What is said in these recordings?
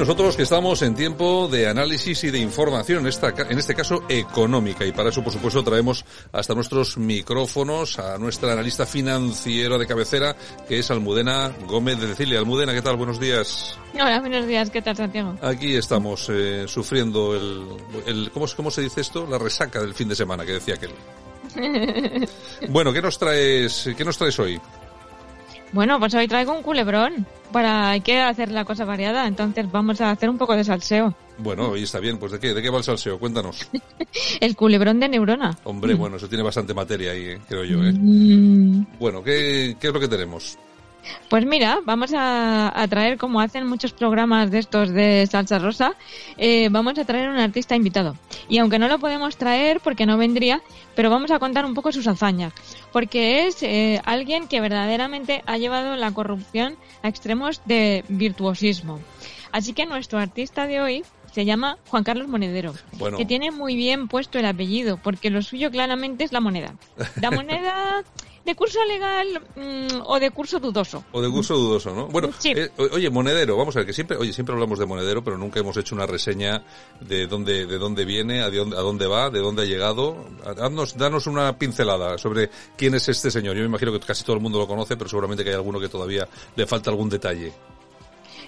nosotros que estamos en tiempo de análisis y de información, en, esta, en este caso económica, y para eso, por supuesto, traemos hasta nuestros micrófonos a nuestra analista financiera de cabecera, que es Almudena Gómez de Cecilia. Almudena, ¿qué tal? Buenos días. Hola, buenos días, ¿qué tal, Santiago? Aquí estamos eh, sufriendo el, el ¿cómo, ¿cómo se dice esto? La resaca del fin de semana, que decía aquel. bueno, ¿qué nos traes, qué nos traes hoy? Bueno, pues hoy traigo un culebrón. Para hay que hacer la cosa variada, entonces vamos a hacer un poco de salseo. Bueno, hoy está bien. Pues ¿de qué? ¿De qué va el salseo? Cuéntanos. el culebrón de neurona. Hombre, bueno, eso tiene bastante materia ahí, ¿eh? creo yo. ¿eh? Mm. Bueno, ¿qué, ¿qué es lo que tenemos? Pues mira, vamos a, traer, como hacen muchos programas de estos de salsa rosa, eh, vamos a traer un artista invitado. Y aunque no lo podemos traer porque no vendría, pero vamos a contar un poco sus hazañas. Porque es eh, alguien que verdaderamente ha llevado la corrupción a extremos de virtuosismo. Así que nuestro artista de hoy se llama Juan Carlos Monedero, que tiene muy bien puesto el apellido, porque lo suyo claramente es la moneda. La moneda de curso legal mm, o de curso dudoso. O de curso dudoso, ¿no? Bueno, eh, oye, Monedero, vamos a ver, que siempre, oye, siempre hablamos de Monedero, pero nunca hemos hecho una reseña de dónde, de dónde viene, a dónde, a dónde va, de dónde ha llegado. Danos, danos una pincelada sobre quién es este señor. Yo me imagino que casi todo el mundo lo conoce, pero seguramente que hay alguno que todavía le falta algún detalle.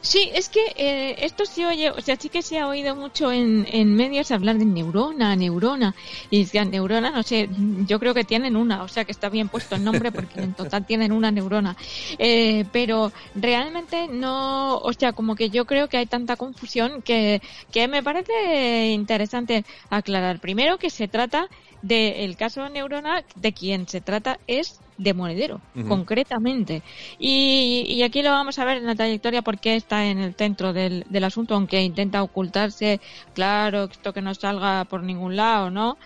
Sí, es que eh, esto se oye, o sea, sí que se ha oído mucho en, en medios hablar de neurona, neurona. Y decían, neurona, no sé, yo creo que tienen una, o sea que está bien puesto el nombre porque en total tienen una neurona. Eh, pero realmente no, o sea, como que yo creo que hay tanta confusión que, que me parece interesante aclarar. Primero que se trata del caso Neurona, de quien se trata es de monedero, concretamente. Y, y, aquí lo vamos a ver en la trayectoria porque está en el centro del, del asunto, aunque intenta ocultarse, claro, esto que no salga por ningún lado, ¿no?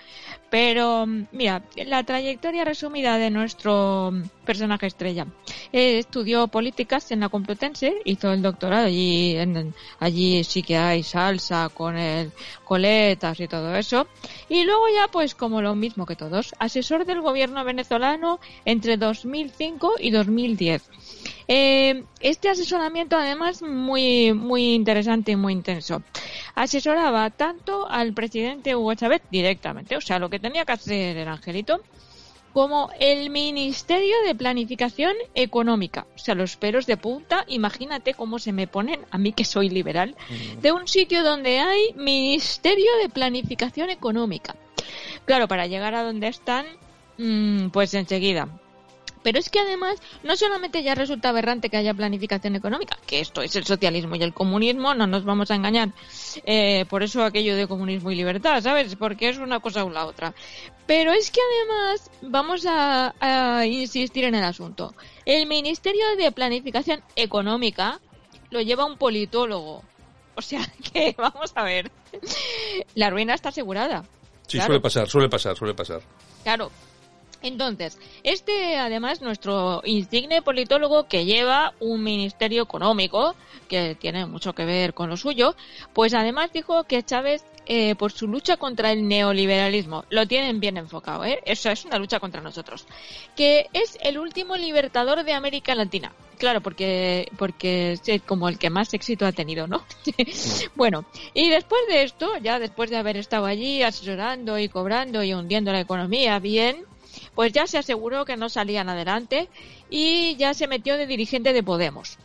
Pero, mira, la trayectoria resumida de nuestro personaje estrella. Eh, estudió políticas en la Complutense, hizo el doctorado allí, en, allí sí que hay salsa con el coletas y todo eso. Y luego ya, pues como lo mismo que todos, asesor del gobierno venezolano entre 2005 y 2010. Eh, este asesoramiento además muy muy interesante y muy intenso. Asesoraba tanto al presidente Hugo Chávez directamente, o sea, lo que tenía que hacer el angelito, como el Ministerio de Planificación Económica. O sea, los pelos de punta, imagínate cómo se me ponen, a mí que soy liberal, de un sitio donde hay Ministerio de Planificación Económica. Claro, para llegar a donde están, mm, pues enseguida. Pero es que además no solamente ya resulta aberrante que haya planificación económica, que esto es el socialismo y el comunismo, no nos vamos a engañar. Eh, por eso aquello de comunismo y libertad, ¿sabes? Porque es una cosa o la otra. Pero es que además vamos a, insistir en el asunto. El Ministerio de Planificación Económica lo lleva un politólogo. O sea que vamos a ver. La ruina está asegurada. Sí, suele pasar, suele pasar, suele pasar. Claro, entonces, este además nuestro insigne politólogo que lleva un ministerio económico que tiene mucho que ver con lo suyo, pues además dijo que Chávez eh, por su lucha contra el neoliberalismo, lo tienen bien enfocado, ¿eh? Eso es una lucha contra nosotros, que es el último libertador de América Latina. Claro, porque porque es como el que más éxito ha tenido, ¿no? bueno, y después de esto, ya después de haber estado allí asesorando y cobrando y hundiendo la economía bien, pues ya se aseguró que no salían adelante y ya se metió de dirigente de Podemos.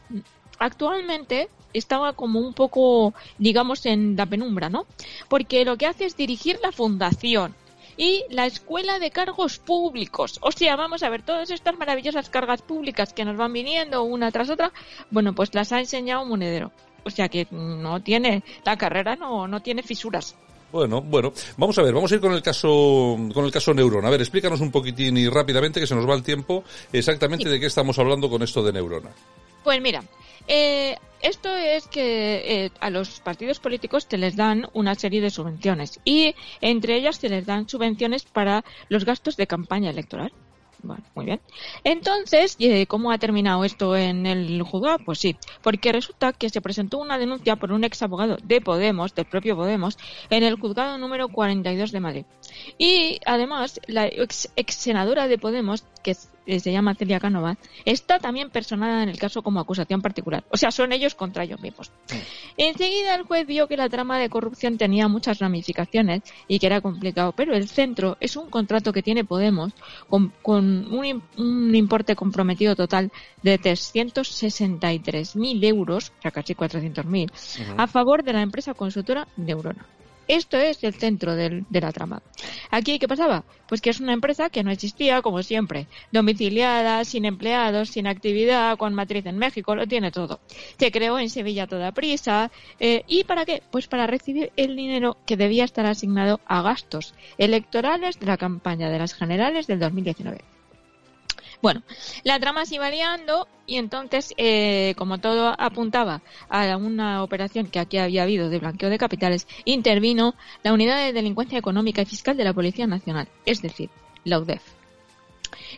Actualmente estaba como un poco, digamos, en la penumbra, ¿no? Porque lo que hace es dirigir la fundación y la escuela de cargos públicos. O sea, vamos a ver, todas estas maravillosas cargas públicas que nos van viniendo una tras otra, bueno, pues las ha enseñado Monedero. O sea que no tiene, la carrera no, no tiene fisuras. Bueno, bueno, vamos a ver, vamos a ir con el caso, con el caso Neurona. A ver, explícanos un poquitín y rápidamente que se nos va el tiempo exactamente de qué estamos hablando con esto de Neurona. Pues mira, eh, esto es que eh, a los partidos políticos se les dan una serie de subvenciones y entre ellas se les dan subvenciones para los gastos de campaña electoral. Bueno, muy bien. Entonces, ¿cómo ha terminado esto en el juzgado? Pues sí, porque resulta que se presentó una denuncia por un ex abogado de Podemos, del propio Podemos, en el juzgado número 42 de Madrid. Y además, la ex, ex senadora de Podemos, que es eh, se llama Celia Canova, está también personada en el caso como acusación particular. O sea, son ellos contra ellos mismos. Enseguida el juez vio que la trama de corrupción tenía muchas ramificaciones y que era complicado, pero el centro es un contrato que tiene Podemos con, un, un, importe comprometido total de 363.000 euros, o sea, casi 400.000, a favor de la empresa consultora Neurona. Esto es el centro de la trama. Aquí, ¿qué pasaba? Pues que es una empresa que no existía, como siempre, domiciliada, sin empleados, sin actividad, con matriz en México, lo tiene todo. Se creó en Sevilla toda prisa. Eh, ¿Y para qué? Pues para recibir el dinero que debía estar asignado a gastos electorales de la campaña de las generales del 2019. Bueno, la trama se iba liando y entonces, eh, como todo apuntaba a una operación que aquí había habido de blanqueo de capitales, intervino la Unidad de Delincuencia Económica y Fiscal de la Policía Nacional, es decir, la UDEF.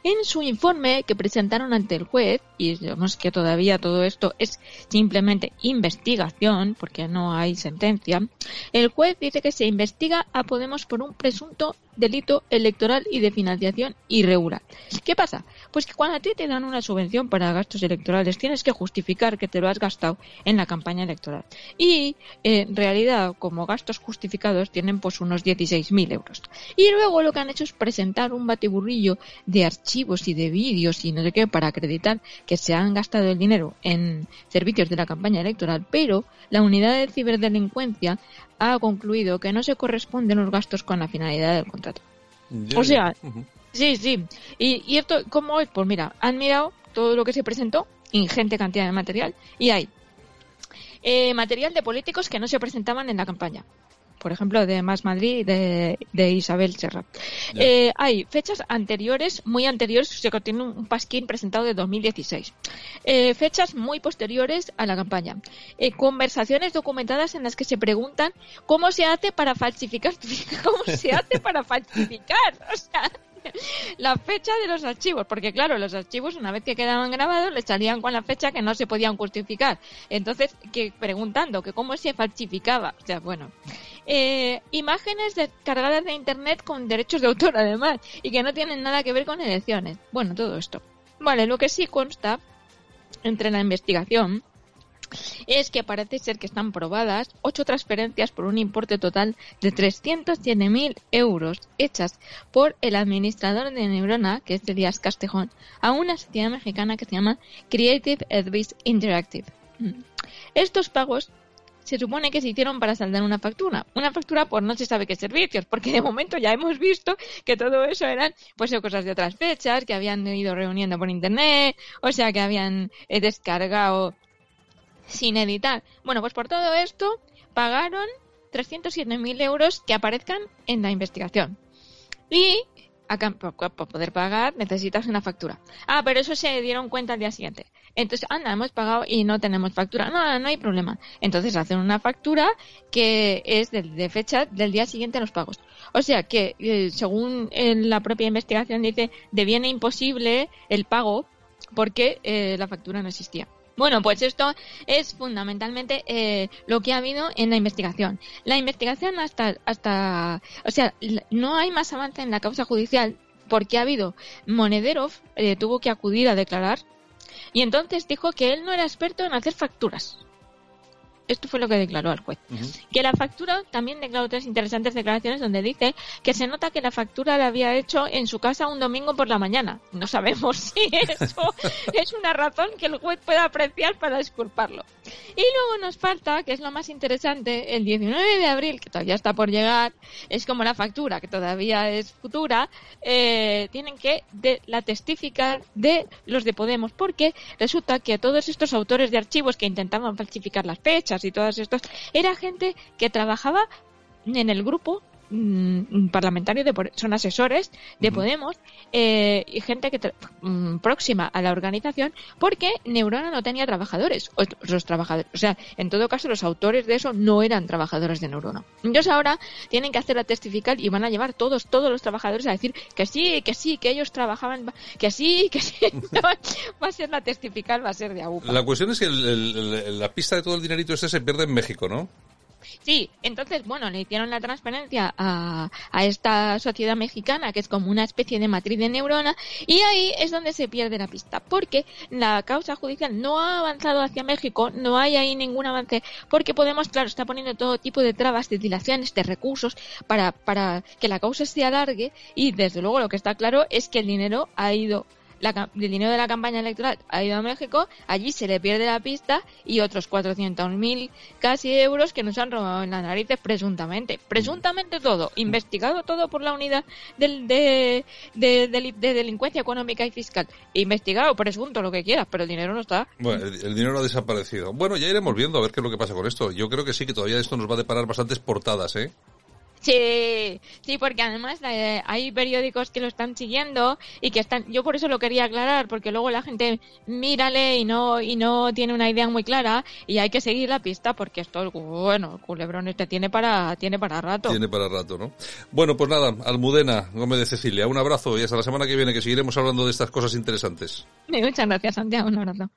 En su informe que presentaron ante el juez, y digamos que todavía todo esto es simplemente investigación, porque no hay sentencia, el juez dice que se investiga a Podemos por un presunto delito electoral y de financiación irregular. ¿Qué pasa? Pues que cuando a ti te dan una subvención para gastos electorales, tienes que justificar que te lo has gastado en la campaña electoral. Y en realidad, como gastos justificados, tienen pues unos 16.000 euros. Y luego lo que han hecho es presentar un batiburrillo de archivos y de vídeos y no sé qué para acreditar que se han gastado el dinero en servicios de la campaña electoral, pero la unidad de ciberdelincuencia ha concluido que no se corresponden los gastos con la finalidad del contrato. o sea, Sí, sí. Y, y esto, ¿cómo es? Pues mira, han mirado todo lo que se presentó, ingente cantidad de material, y hay eh, material de políticos que no se presentaban en la campaña por ejemplo, de Más Madrid de, de Isabel Serra. Eh, hay fechas anteriores, muy anteriores, se contiene un pasquín presentado de 2016. Eh, fechas muy posteriores a la campaña. Eh, conversaciones documentadas en las que se preguntan cómo se hace para falsificar, cómo se hace para falsificar, o sea, la fecha de los archivos, porque claro, los archivos una vez que quedaban grabados le salían con la fecha que no se podían justificar. Entonces, que preguntando que cómo se falsificaba, o sea, bueno, eh, imágenes descargadas de Internet con derechos de autor, además, y que no tienen nada que ver con elecciones. Bueno, todo esto. Vale, lo que sí consta entre la investigación es que parece ser que están probadas ocho transferencias por un importe total de 307.000 euros hechas por el administrador de Neurona, que es de Díaz Castejón, a una sociedad mexicana que se llama Creative Advice Interactive. Mm. Estos pagos se supone que se hicieron para saldar una factura. Una factura por no se sabe qué servicios, porque de momento ya hemos visto que todo eso eran pues cosas de otras fechas, que habían ido reuniendo por internet, o sea que habían eh, descargado sin editar. Bueno, pues por todo esto pagaron 307.000 euros que aparezcan en la investigación. Y para poder pagar necesitas una factura. Ah, pero eso se dieron cuenta al día siguiente. Entonces, anda, hemos pagado y no tenemos factura. No, no hay problema. Entonces hacen una factura que es de, fecha del día siguiente a los pagos. O sea que, eh, según en la propia investigación dice, deviene imposible el pago porque eh, la factura no existía. Bueno, pues esto es fundamentalmente eh, lo que ha habido en la investigación. La investigación hasta, hasta, o sea, no hay más avance en la causa judicial porque ha habido Monederov eh, tuvo que acudir a declarar y entonces dijo que él no era experto en hacer facturas. Esto fue lo que declaró al juez. Que la factura también declaró tres interesantes declaraciones donde dice que se nota que la factura la había hecho en su casa un domingo por la mañana. No sabemos si eso es una razón que el juez pueda apreciar para disculparlo. Y luego nos falta, que es lo más interesante, el 19 de abril, que todavía está por llegar, es como la factura, que todavía es futura, eh, tienen que de, la testificar de los de Podemos, porque resulta que todos estos autores de archivos que intentaban falsificar las fechas y todas estas, era gente que trabajaba en el grupo Mm, parlamentarios, de, son asesores de Podemos eh, y gente que mm, próxima a la organización porque Neurona no tenía trabajadores. Los trabajadores, o sea, en todo caso los autores de eso no eran trabajadores de Neurona. Entonces ahora tienen que hacer la testifical y van a llevar todos, todos los trabajadores a decir que sí, que sí, que ellos trabajaban, que sí, que sí. va a ser la testifical, va a ser de AUPA. La cuestión es que la pista de todo el dinerito este se pierde en México, ¿no? Sí, entonces, bueno, le hicieron la transferencia a, a, esta sociedad mexicana, que es como una especie de matriz de neurona, y ahí es donde se pierde la pista, porque la causa judicial no ha avanzado hacia México, no hay ahí ningún avance, porque Podemos, claro, está poniendo todo tipo de trabas, de dilaciones, de recursos, para, para que la causa se alargue, y desde luego lo que está claro es que el dinero ha ido la, el dinero de la campaña electoral ha ido a México, allí se le pierde la pista y otros 400.000 casi euros que nos han robado en las narices presuntamente. Presuntamente todo, investigado todo por la unidad de, de, de, delincuencia económica y fiscal. Investigado, presunto, lo que quieras, pero el dinero no está. Bueno, el, dinero ha desaparecido. Bueno, ya iremos viendo a ver qué es lo que pasa con esto. Yo creo que sí, que todavía esto nos va a deparar bastantes portadas, ¿eh? Sí, sí, porque además eh, hay periódicos que lo están siguiendo y que están. Yo por eso lo quería aclarar, porque luego la gente mírale y no y no tiene una idea muy clara y hay que seguir la pista porque esto, bueno, el culebrón este tiene para tiene para rato. Tiene para rato, ¿no? Bueno, pues nada, Almudena Gómez de Cecilia, un abrazo y hasta la semana que viene que seguiremos hablando de estas cosas interesantes. Muchas gracias, Santiago, un abrazo.